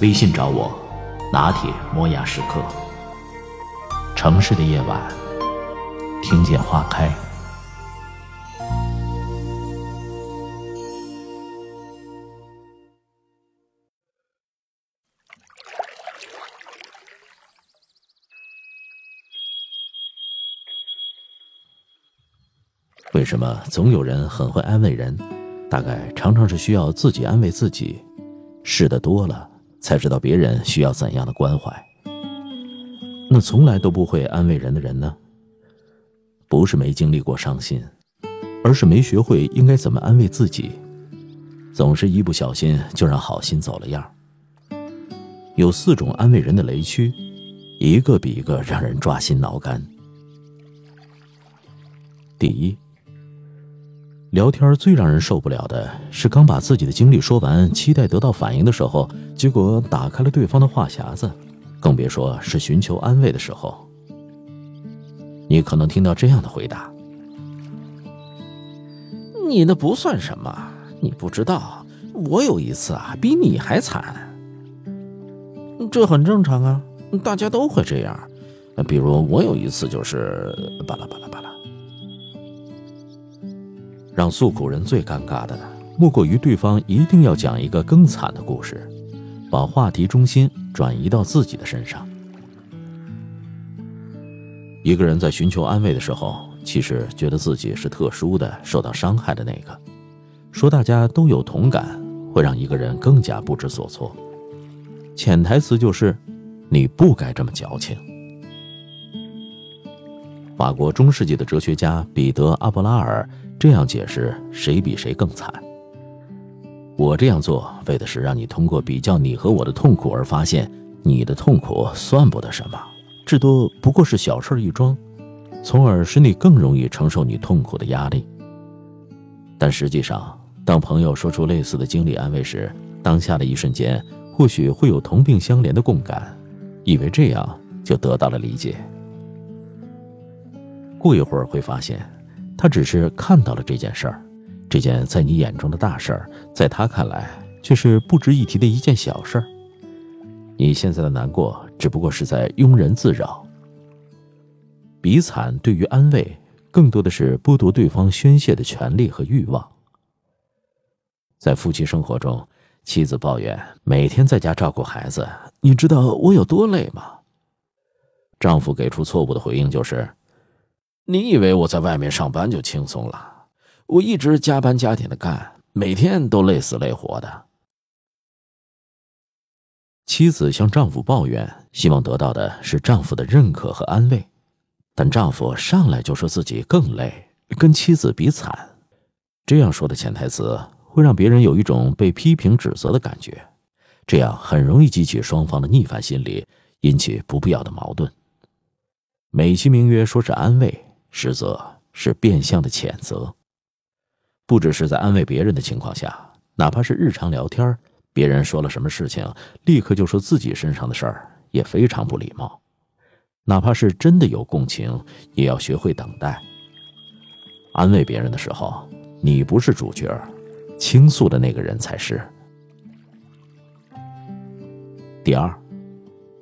微信找我，拿铁磨牙时刻。城市的夜晚，听见花开。为什么总有人很会安慰人？大概常常是需要自己安慰自己，试的多了，才知道别人需要怎样的关怀。那从来都不会安慰人的人呢？不是没经历过伤心，而是没学会应该怎么安慰自己，总是一不小心就让好心走了样。有四种安慰人的雷区，一个比一个让人抓心挠肝。第一，聊天最让人受不了的是刚把自己的经历说完，期待得到反应的时候，结果打开了对方的话匣子，更别说是寻求安慰的时候。你可能听到这样的回答：“你那不算什么，你不知道，我有一次啊，比你还惨。这很正常啊，大家都会这样。比如我有一次就是巴拉巴拉。让诉苦人最尴尬的，莫过于对方一定要讲一个更惨的故事，把话题中心转移到自己的身上。一个人在寻求安慰的时候，其实觉得自己是特殊的、受到伤害的那个。说大家都有同感，会让一个人更加不知所措。潜台词就是，你不该这么矫情。法国中世纪的哲学家彼得·阿布拉尔这样解释：谁比谁更惨？我这样做，为的是让你通过比较你和我的痛苦而发现，你的痛苦算不得什么，至多不过是小事一桩，从而使你更容易承受你痛苦的压力。但实际上，当朋友说出类似的经历安慰时，当下的一瞬间，或许会有同病相怜的共感，以为这样就得到了理解。过一会儿会发现，他只是看到了这件事儿，这件在你眼中的大事儿，在他看来却是不值一提的一件小事儿。你现在的难过，只不过是在庸人自扰。比惨对于安慰，更多的是剥夺对方宣泄的权利和欲望。在夫妻生活中，妻子抱怨每天在家照顾孩子，你知道我有多累吗？丈夫给出错误的回应就是。你以为我在外面上班就轻松了？我一直加班加点的干，每天都累死累活的。妻子向丈夫抱怨，希望得到的是丈夫的认可和安慰，但丈夫上来就说自己更累，跟妻子比惨。这样说的潜台词会让别人有一种被批评指责的感觉，这样很容易激起双方的逆反心理，引起不必要的矛盾。美其名曰说是安慰。实则是变相的谴责。不只是在安慰别人的情况下，哪怕是日常聊天，别人说了什么事情，立刻就说自己身上的事儿，也非常不礼貌。哪怕是真的有共情，也要学会等待。安慰别人的时候，你不是主角，倾诉的那个人才是。第二，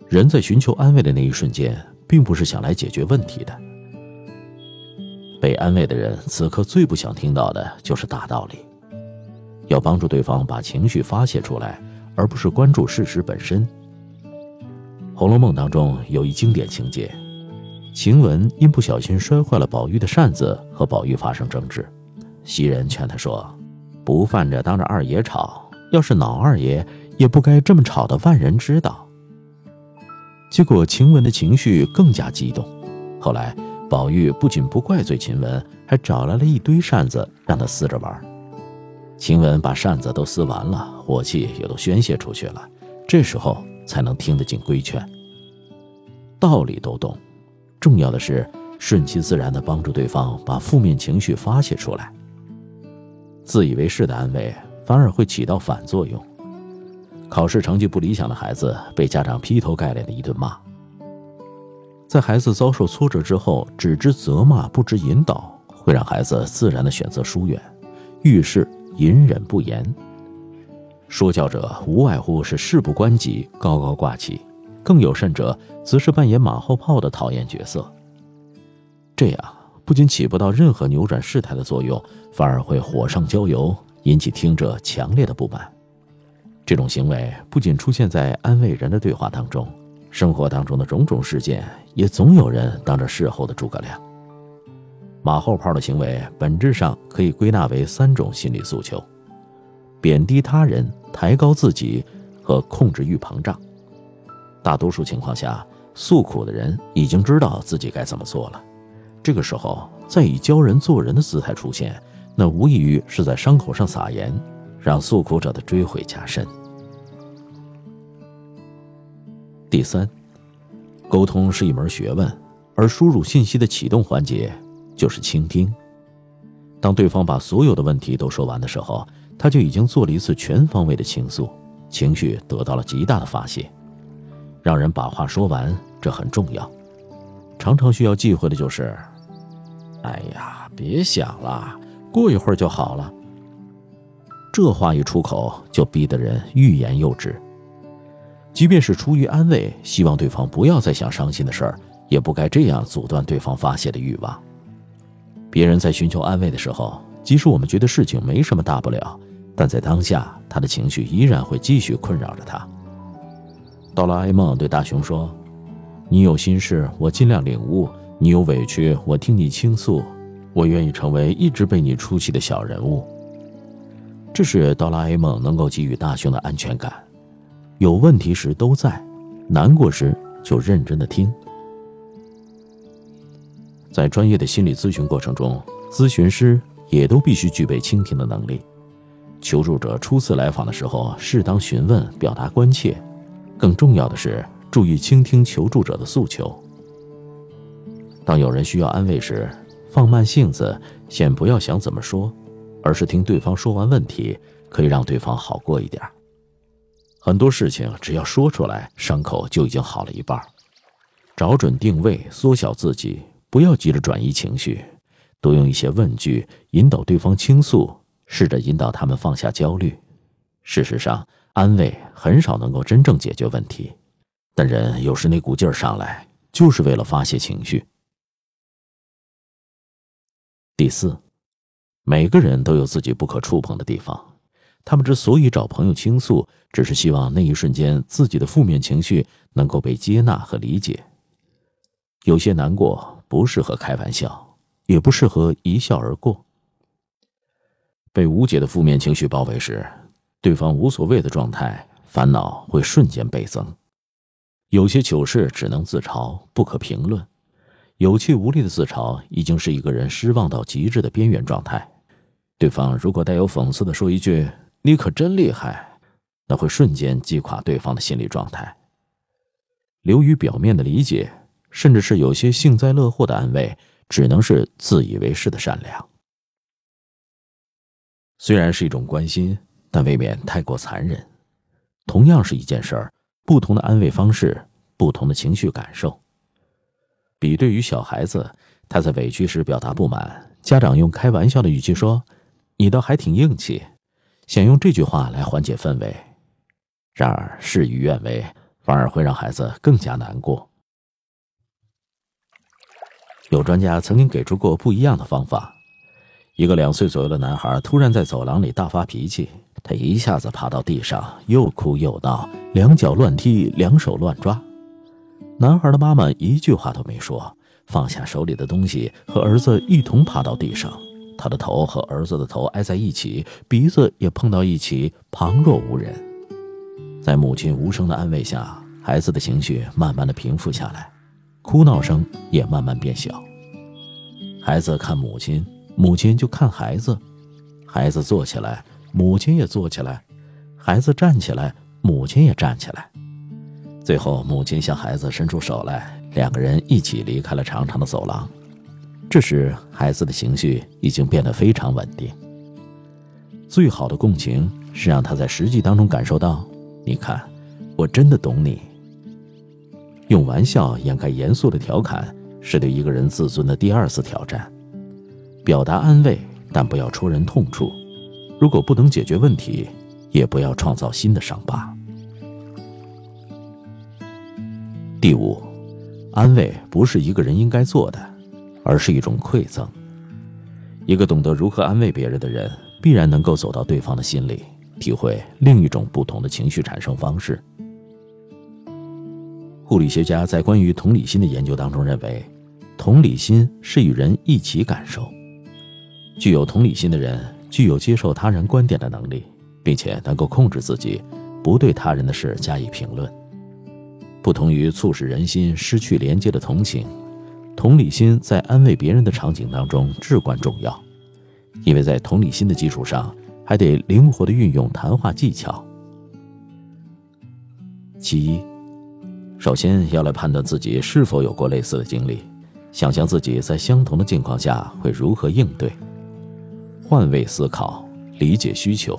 人在寻求安慰的那一瞬间，并不是想来解决问题的。被安慰的人此刻最不想听到的就是大道理，要帮助对方把情绪发泄出来，而不是关注事实本身。《红楼梦》当中有一经典情节，晴雯因不小心摔坏了宝玉的扇子，和宝玉发生争执，袭人劝他说：“不犯着当着二爷吵，要是恼二爷，也不该这么吵的万人知道。”结果晴雯的情绪更加激动，后来。宝玉不仅不怪罪晴雯，还找来了一堆扇子让她撕着玩。晴雯把扇子都撕完了，火气也都宣泄出去了，这时候才能听得进规劝。道理都懂，重要的是顺其自然地帮助对方把负面情绪发泄出来。自以为是的安慰反而会起到反作用。考试成绩不理想的孩子被家长劈头盖脸的一顿骂，在孩子遭受挫折之后，只知责骂不知引导，会让孩子自然的选择疏远，遇事隐忍不言。说教者无外乎是事不关己，高高挂起。更有甚者，则是扮演马后炮的讨厌角色。这样不仅起不到任何扭转事态的作用，反而会火上浇油，引起听者强烈的不满。这种行为不仅出现在安慰人的对话当中，生活当中的种种事件也总有人当着事后的诸葛亮。马后炮的行为本质上可以归纳为三种心理诉求：贬低他人、抬高自己和控制欲膨胀。大多数情况下，诉苦的人已经知道自己该怎么做了。这个时候再以教人做人的姿态出现，那无异于是在伤口上撒盐，让诉苦者的追悔加深。第三，沟通是一门学问，而输入信息的启动环节就是倾听。当对方把所有的问题都说完的时候，他就已经做了一次全方位的倾诉，情绪得到了极大的发泄。让人把话说完，这很重要。常常需要忌讳的就是：“哎呀，别想了，过一会儿就好了。”这话一出口，就逼得人欲言又止。即便是出于安慰，希望对方不要再想伤心的事儿，也不该这样阻断对方发泄的欲望。别人在寻求安慰的时候，即使我们觉得事情没什么大不了，但在当下，他的情绪依然会继续困扰着他。哆啦 A 梦对大雄说：“你有心事，我尽量领悟；你有委屈，我听你倾诉。我愿意成为一直被你出气的小人物。”这是哆啦 A 梦能够给予大雄的安全感。有问题时都在，难过时就认真的听。在专业的心理咨询过程中，咨询师也都必须具备倾听的能力。求助者初次来访的时候，适当询问，表达关切。更重要的是，注意倾听求助者的诉求。当有人需要安慰时，放慢性子，先不要想怎么说，而是听对方说完问题，可以让对方好过一点。很多事情只要说出来，伤口就已经好了一半。找准定位，缩小自己，不要急着转移情绪，多用一些问句引导对方倾诉，试着引导他们放下焦虑。事实上，安慰很少能够真正解决问题，但人有时那股劲儿上来，就是为了发泄情绪。第四，每个人都有自己不可触碰的地方，他们之所以找朋友倾诉，只是希望那一瞬间自己的负面情绪能够被接纳和理解。有些难过不适合开玩笑，也不适合一笑而过。被无解的负面情绪包围时。对方无所谓的状态，烦恼会瞬间倍增。有些糗事只能自嘲，不可评论。有气无力的自嘲，已经是一个人失望到极致的边缘状态。对方如果带有讽刺的说一句“你可真厉害”，那会瞬间击垮对方的心理状态。流于表面的理解，甚至是有些幸灾乐祸的安慰，只能是自以为是的善良。虽然是一种关心。但未免太过残忍。同样是一件事儿，不同的安慰方式，不同的情绪感受。比对于小孩子，他在委屈时表达不满，家长用开玩笑的语气说：“你倒还挺硬气”，想用这句话来缓解氛围。然而事与愿违，反而会让孩子更加难过。有专家曾经给出过不一样的方法：一个两岁左右的男孩突然在走廊里大发脾气。他一下子爬到地上，又哭又闹，两脚乱踢，两手乱抓。男孩的妈妈一句话都没说，放下手里的东西，和儿子一同爬到地上。他的头和儿子的头挨在一起，鼻子也碰到一起，旁若无人。在母亲无声的安慰下，孩子的情绪慢慢的平复下来，哭闹声也慢慢变小。孩子看母亲，母亲就看孩子，孩子坐起来。母亲也坐起来，孩子站起来，母亲也站起来。最后，母亲向孩子伸出手来，两个人一起离开了长长的走廊。这时，孩子的情绪已经变得非常稳定。最好的共情是让他在实际当中感受到：你看，我真的懂你。用玩笑掩盖严肃的调侃，是对一个人自尊的第二次挑战。表达安慰，但不要戳人痛处。如果不能解决问题，也不要创造新的伤疤。第五，安慰不是一个人应该做的，而是一种馈赠。一个懂得如何安慰别人的人，必然能够走到对方的心里，体会另一种不同的情绪产生方式。护理学家在关于同理心的研究当中认为，同理心是与人一起感受。具有同理心的人，具有接受他人观点的能力，并且能够控制自己，不对他人的事加以评论。不同于促使人心失去连接的同情，同理心在安慰别人的场景当中至关重要，因为在同理心的基础上，还得灵活的运用谈话技巧。其一，首先要来判断自己是否有过类似的经历，想象自己在相同的境况下会如何应对。换位思考，理解需求，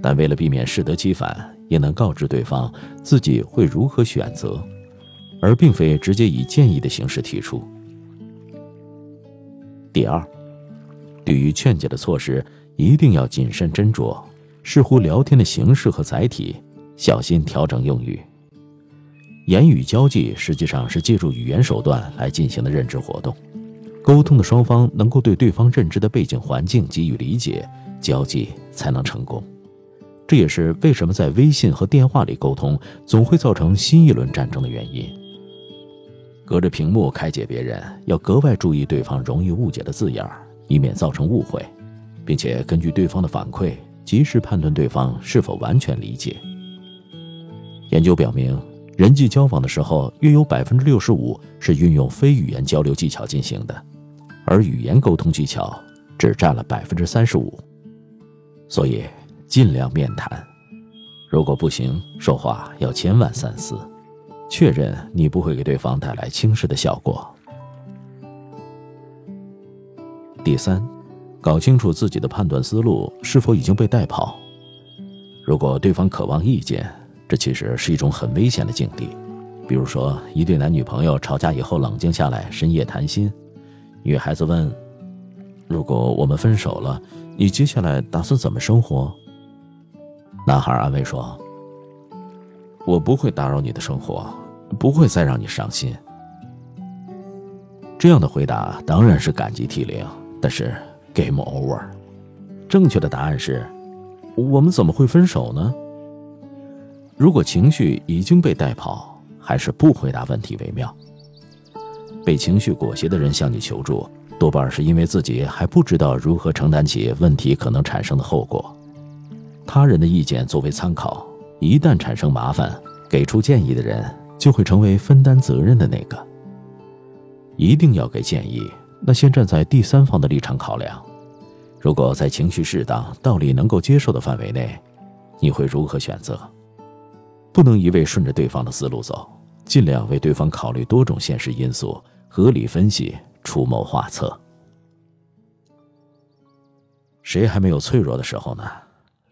但为了避免适得其反，也能告知对方自己会如何选择，而并非直接以建议的形式提出。第二，对于劝解的措施，一定要谨慎斟酌，视乎聊天的形式和载体，小心调整用语。言语交际实际上是借助语言手段来进行的认知活动。沟通的双方能够对对方认知的背景环境给予理解，交际才能成功。这也是为什么在微信和电话里沟通总会造成新一轮战争的原因。隔着屏幕开解别人，要格外注意对方容易误解的字眼，以免造成误会，并且根据对方的反馈，及时判断对方是否完全理解。研究表明。人际交往的时候，约有百分之六十五是运用非语言交流技巧进行的，而语言沟通技巧只占了百分之三十五。所以，尽量面谈。如果不行，说话要千万三思，确认你不会给对方带来轻视的效果。第三，搞清楚自己的判断思路是否已经被带跑。如果对方渴望意见，这其实是一种很危险的境地，比如说一对男女朋友吵架以后冷静下来，深夜谈心，女孩子问：“如果我们分手了，你接下来打算怎么生活？”男孩安慰说：“我不会打扰你的生活，不会再让你伤心。”这样的回答当然是感激涕零，但是 game over。正确的答案是：我们怎么会分手呢？如果情绪已经被带跑，还是不回答问题为妙。被情绪裹挟的人向你求助，多半是因为自己还不知道如何承担起问题可能产生的后果。他人的意见作为参考，一旦产生麻烦，给出建议的人就会成为分担责任的那个。一定要给建议，那先站在第三方的立场考量。如果在情绪适当、道理能够接受的范围内，你会如何选择？不能一味顺着对方的思路走，尽量为对方考虑多种现实因素，合理分析，出谋划策。谁还没有脆弱的时候呢？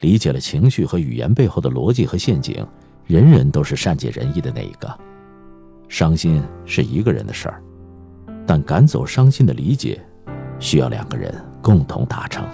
理解了情绪和语言背后的逻辑和陷阱，人人都是善解人意的那一个。伤心是一个人的事儿，但赶走伤心的理解，需要两个人共同达成。